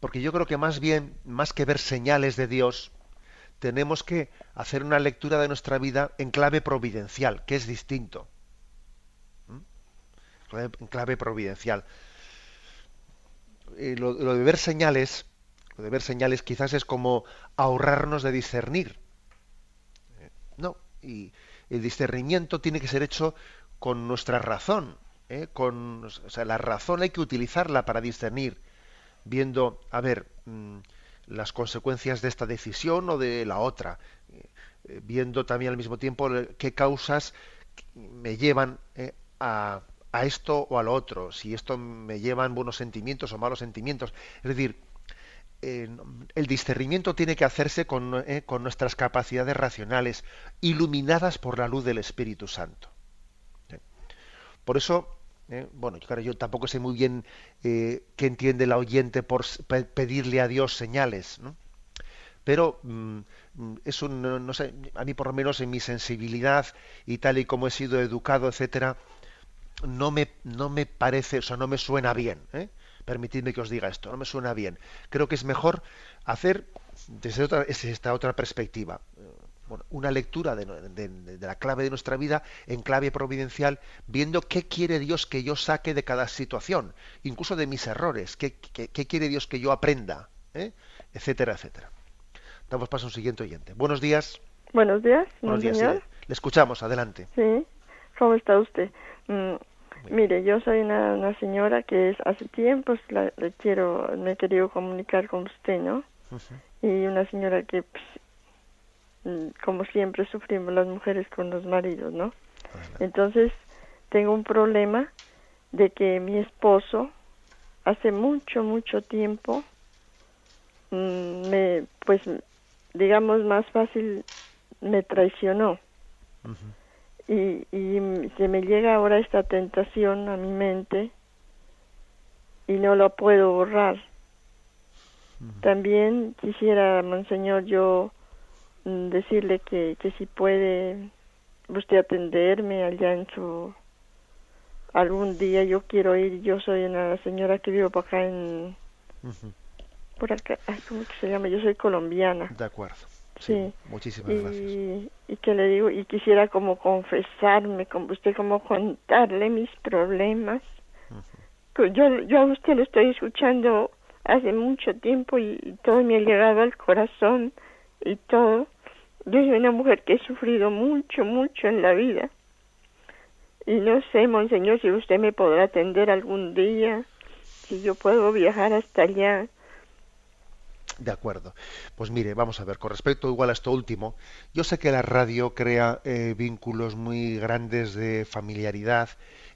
[SPEAKER 1] porque yo creo que más bien, más que ver señales de Dios, tenemos que hacer una lectura de nuestra vida en clave providencial, que es distinto. ¿Mm? En clave providencial. Eh, lo, de ver señales, lo de ver señales quizás es como ahorrarnos de discernir. Eh, no, y el discernimiento tiene que ser hecho con nuestra razón. ¿eh? Con, o sea, la razón hay que utilizarla para discernir, viendo, a ver, mm, las consecuencias de esta decisión o de la otra, eh, viendo también al mismo tiempo qué causas me llevan eh, a, a, esto o a lo otro, si esto me llevan buenos sentimientos o malos sentimientos. Es decir, el discernimiento tiene que hacerse con, eh, con, nuestras capacidades racionales, iluminadas por la luz del Espíritu Santo. Por eso ¿eh? Bueno, claro, yo tampoco sé muy bien eh, qué entiende la oyente por pedirle a Dios señales, ¿no? Pero mm, es sé, a mí por lo menos en mi sensibilidad y tal y como he sido educado, etcétera, no me, no me parece, o sea, no me suena bien. ¿eh? Permitidme que os diga esto, no me suena bien. Creo que es mejor hacer desde, otra, desde esta otra perspectiva una lectura de, la clave de nuestra vida en clave providencial, viendo qué quiere Dios que yo saque de cada situación, incluso de mis errores, qué, quiere Dios que yo aprenda, ¿eh? etcétera, etcétera. Damos paso a un siguiente oyente. Buenos días.
[SPEAKER 4] Buenos días,
[SPEAKER 1] Buenos días. le escuchamos, adelante.
[SPEAKER 4] Sí, ¿cómo está usted? Mm, mire, yo soy una, señora que es, hace tiempo le quiero, me he querido comunicar con usted, ¿no? Y una señora que pues, como siempre sufrimos las mujeres con los maridos, ¿no? Entonces, tengo un problema de que mi esposo hace mucho, mucho tiempo mm, me, pues, digamos, más fácil me traicionó. y, y se me llega ahora esta tentación a mi mente y no lo puedo borrar. También quisiera, monseñor, yo Mm, decirle que, que si puede usted atenderme allá en su algún día. Yo quiero ir yo soy una señora que vivo por acá en por acá cómo se llama yo soy colombiana.
[SPEAKER 1] De acuerdo.
[SPEAKER 4] Sí,
[SPEAKER 1] muchísimas
[SPEAKER 4] y,
[SPEAKER 1] gracias.
[SPEAKER 4] y que le digo y quisiera como confesarme con usted como contarle mis problemas. Yo yo a usted lo estoy escuchando hace mucho tiempo y todo me ha llegado al corazón y todo yo soy una mujer que he sufrido mucho, mucho en la vida. Y no sé, monseñor, si usted me podrá atender algún día, si yo puedo viajar hasta allá.
[SPEAKER 1] De acuerdo. Pues mire, vamos a ver, con respecto igual a esto último, yo sé que la radio crea eh, vínculos muy grandes de familiaridad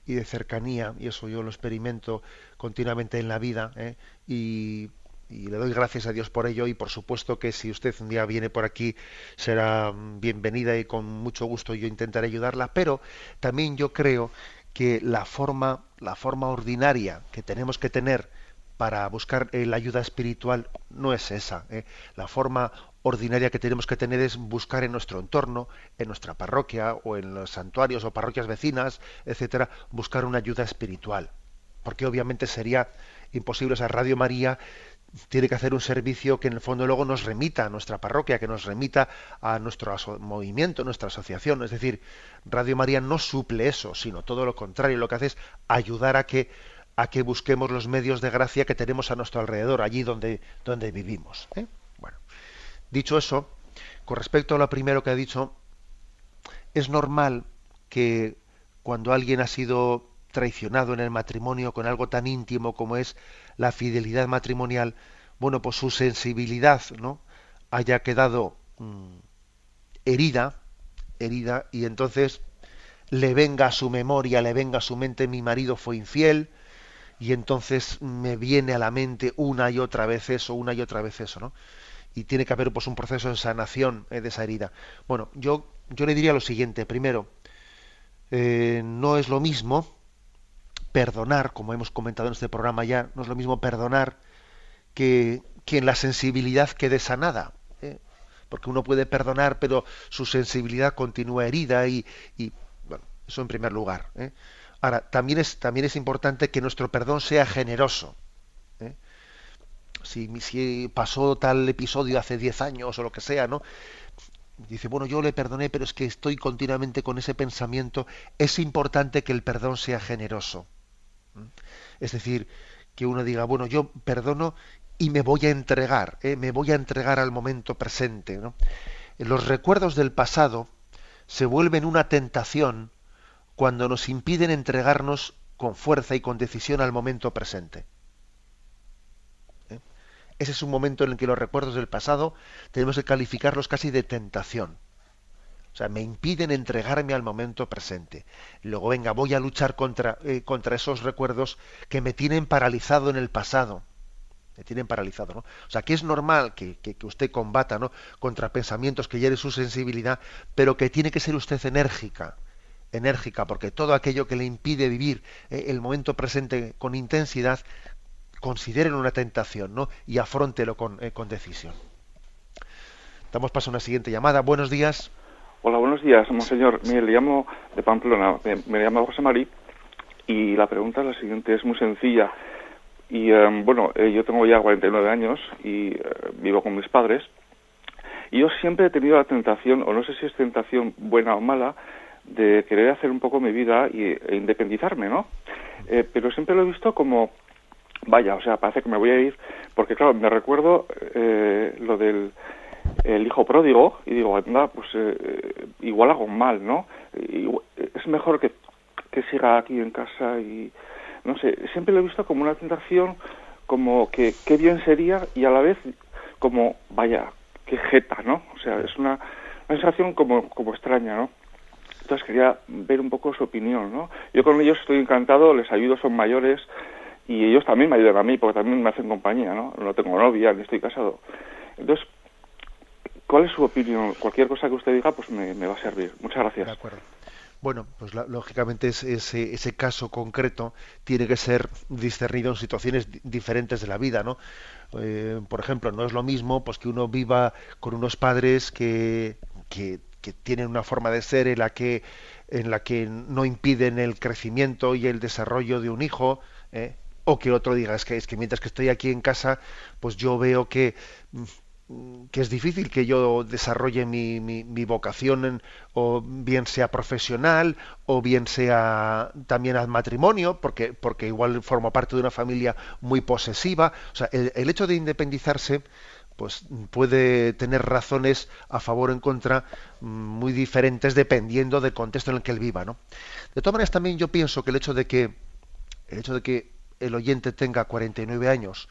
[SPEAKER 1] y de cercanía, y eso yo lo experimento continuamente en la vida, ¿eh? y y le doy gracias a Dios por ello y por supuesto que si usted un día viene por aquí será bienvenida y con mucho gusto yo intentaré ayudarla, pero también yo creo que la forma, la forma ordinaria que tenemos que tener para buscar eh, la ayuda espiritual no es esa. ¿eh? La forma ordinaria que tenemos que tener es buscar en nuestro entorno, en nuestra parroquia o en los santuarios o parroquias vecinas, etcétera, buscar una ayuda espiritual. Porque obviamente sería imposible, esa Radio María tiene que hacer un servicio que en el fondo luego nos remita a nuestra parroquia, que nos remita a nuestro movimiento, nuestra asociación. Es decir, Radio María no suple eso, sino todo lo contrario. Lo que hace es ayudar a que, a que busquemos los medios de gracia que tenemos a nuestro alrededor, allí donde, donde vivimos. ¿eh? Bueno, dicho eso, con respecto a lo primero que ha dicho, es normal que cuando alguien ha sido traicionado en el matrimonio con algo tan íntimo como es la fidelidad matrimonial, bueno, pues su sensibilidad, ¿no? haya quedado mm, herida, herida, y entonces le venga a su memoria, le venga a su mente mi marido fue infiel, y entonces me viene a la mente una y otra vez eso, una y otra vez eso, ¿no? Y tiene que haber pues un proceso de sanación eh, de esa herida. Bueno, yo, yo le diría lo siguiente, primero, eh, no es lo mismo perdonar, como hemos comentado en este programa ya, no es lo mismo perdonar que, que en la sensibilidad quede sanada. ¿eh? Porque uno puede perdonar, pero su sensibilidad continúa herida y, y bueno, eso en primer lugar. ¿eh? Ahora, también es, también es importante que nuestro perdón sea generoso. ¿eh? Si, si pasó tal episodio hace 10 años o lo que sea, ¿no? dice, bueno, yo le perdoné, pero es que estoy continuamente con ese pensamiento. Es importante que el perdón sea generoso. Es decir, que uno diga, bueno, yo perdono y me voy a entregar, ¿eh? me voy a entregar al momento presente. Los recuerdos del pasado se vuelven una tentación cuando nos impiden entregarnos con fuerza y con decisión al momento presente. ¿Eh? Ese es un momento en el que los recuerdos del pasado tenemos que calificarlos casi de tentación. O sea, me impiden entregarme al momento presente. Luego, venga, voy a luchar contra, eh, contra esos recuerdos que me tienen paralizado en el pasado. Me tienen paralizado, ¿no? O sea, que es normal que, que, usted combata, ¿no? Contra pensamientos que hieren su sensibilidad, pero que tiene que ser usted enérgica. Enérgica, porque todo aquello que le impide vivir eh, el momento presente con intensidad, consideren una tentación, ¿no? Y afrontelo con, eh, con decisión. Damos paso a una siguiente llamada. Buenos días.
[SPEAKER 5] Hola, buenos días, monseñor. Mire, le llamo de Pamplona, me, llamo José Marí y la pregunta es la siguiente, es muy sencilla. Y em, bueno, eh, yo tengo ya 49 años y eh, vivo con mis padres y yo siempre he tenido la tentación, o no sé si es tentación buena o mala, de querer hacer un poco mi vida y, e independizarme, ¿no? Eh, pero siempre lo he visto como, vaya, o sea, parece que me voy a ir, porque claro, me recuerdo lo del el hijo pródigo y digo, anda, pues eh, eh, igual hago mal, ¿no? es mejor que, que siga aquí en casa y, no sé, siempre lo he visto como una tentación, como que qué bien sería y a la vez como, vaya, qué jeta, ¿no? O sea, es una, sensación como, como extraña, ¿no? Entonces quería ver un poco su opinión, ¿no? Yo con ellos estoy encantado, les ayudo, son mayores y ellos también me ayudan a mí porque también me hacen compañía, ¿no? No tengo novia ni estoy casado. Entonces, ¿Cuál es su opinión? Cualquier cosa que usted diga, pues me, va a servir. Muchas gracias.
[SPEAKER 1] Bueno, pues lógicamente ese, ese, caso concreto tiene que ser discernido en situaciones diferentes de la vida, ¿no? Eh, por ejemplo, no es lo mismo pues que uno viva con unos padres que, que, tienen una forma de ser en la que en la que no impiden el crecimiento y el desarrollo de un hijo, ¿eh? o que otro diga es que es que mientras que estoy aquí en casa, pues yo veo que que es difícil que yo desarrolle mi, mi, vocación o bien sea profesional o bien sea también al matrimonio porque porque igual formo parte de una familia muy posesiva. O sea el, el, hecho de independizarse pues puede tener razones a favor o en contra mm, muy diferentes dependiendo del contexto en el que él viva no de todas maneras también yo pienso que el hecho de que el hecho de que el oyente tenga 49 años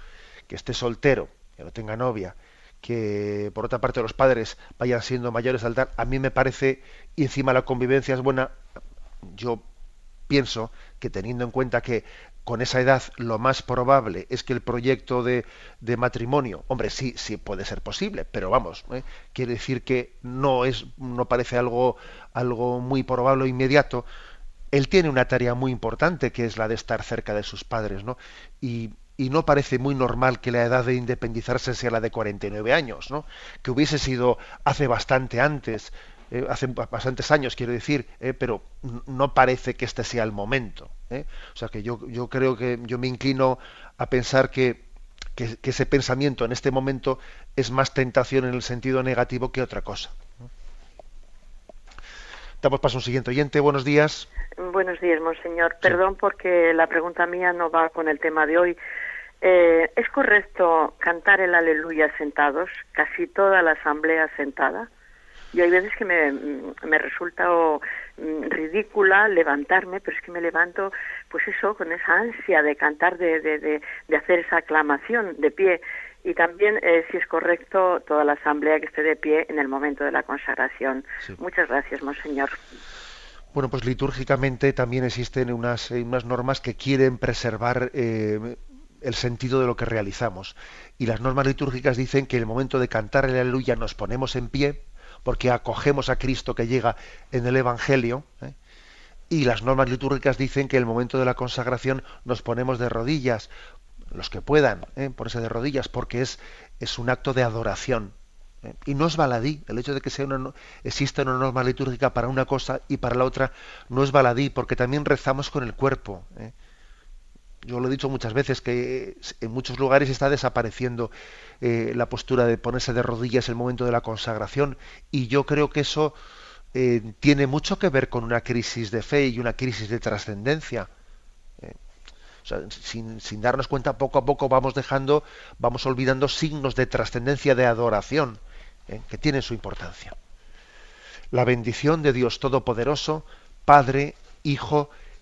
[SPEAKER 1] que esté soltero que no tenga novia que por otra parte los padres vayan siendo mayores al dar, a mí me parece, y encima la convivencia es buena, yo pienso que teniendo en cuenta que con esa edad lo más probable es que el proyecto de, matrimonio, hombre, sí, sí puede ser posible, pero vamos, ¿eh? quiere decir que no es, no parece algo, algo muy probable o inmediato. Él tiene una tarea muy importante que es la de estar cerca de sus padres, ¿no? Y, y no parece muy normal que la edad de independizarse sea la de 49 años, ¿no? Que hubiese sido hace bastante antes, eh, hace bastantes años, quiero decir, eh, pero no parece que este sea el momento. ¿eh? O sea que yo, yo creo que yo me inclino a pensar que, que, ese pensamiento en este momento es más tentación en el sentido negativo que otra cosa. Damos paso a un siguiente oyente. Buenos días.
[SPEAKER 6] Buenos días, monseñor. Perdón porque la pregunta mía no va con el tema de hoy. ¿Es correcto cantar el aleluya sentados, casi toda la asamblea sentada? Y hay veces que me, me resulta mm, ridícula levantarme, pero es que me levanto, pues eso, con esa ansia de cantar, de, de, de, hacer esa aclamación de pie. Y también, eh, si es correcto, toda la asamblea que esté de pie en el momento de la consagración. Muchas gracias, monseñor.
[SPEAKER 1] Bueno, pues litúrgicamente también existen unas, eh, unas normas que quieren preservar eh, el sentido de lo que realizamos. Y las normas litúrgicas dicen que en el momento de cantar el aleluya nos ponemos en pie, porque acogemos a Cristo que llega en el Evangelio. ¿eh? Y las normas litúrgicas dicen que en el momento de la consagración nos ponemos de rodillas, los que puedan ¿eh? ponerse de rodillas, porque es, es un acto de adoración. ¿eh? Y no es baladí, el hecho de que sea una, exista una norma litúrgica para una cosa y para la otra no es baladí, porque también rezamos con el cuerpo. Yo lo he dicho muchas veces que en muchos lugares está desapareciendo eh, la postura de ponerse de rodillas en el momento de la consagración y yo creo que eso eh, tiene mucho que ver con una crisis de fe y una crisis de trascendencia. Eh, sin, sin, darnos cuenta, poco a poco vamos dejando, vamos olvidando signos de trascendencia, de adoración, que tienen su importancia. La bendición de Dios Todopoderoso, Padre, Hijo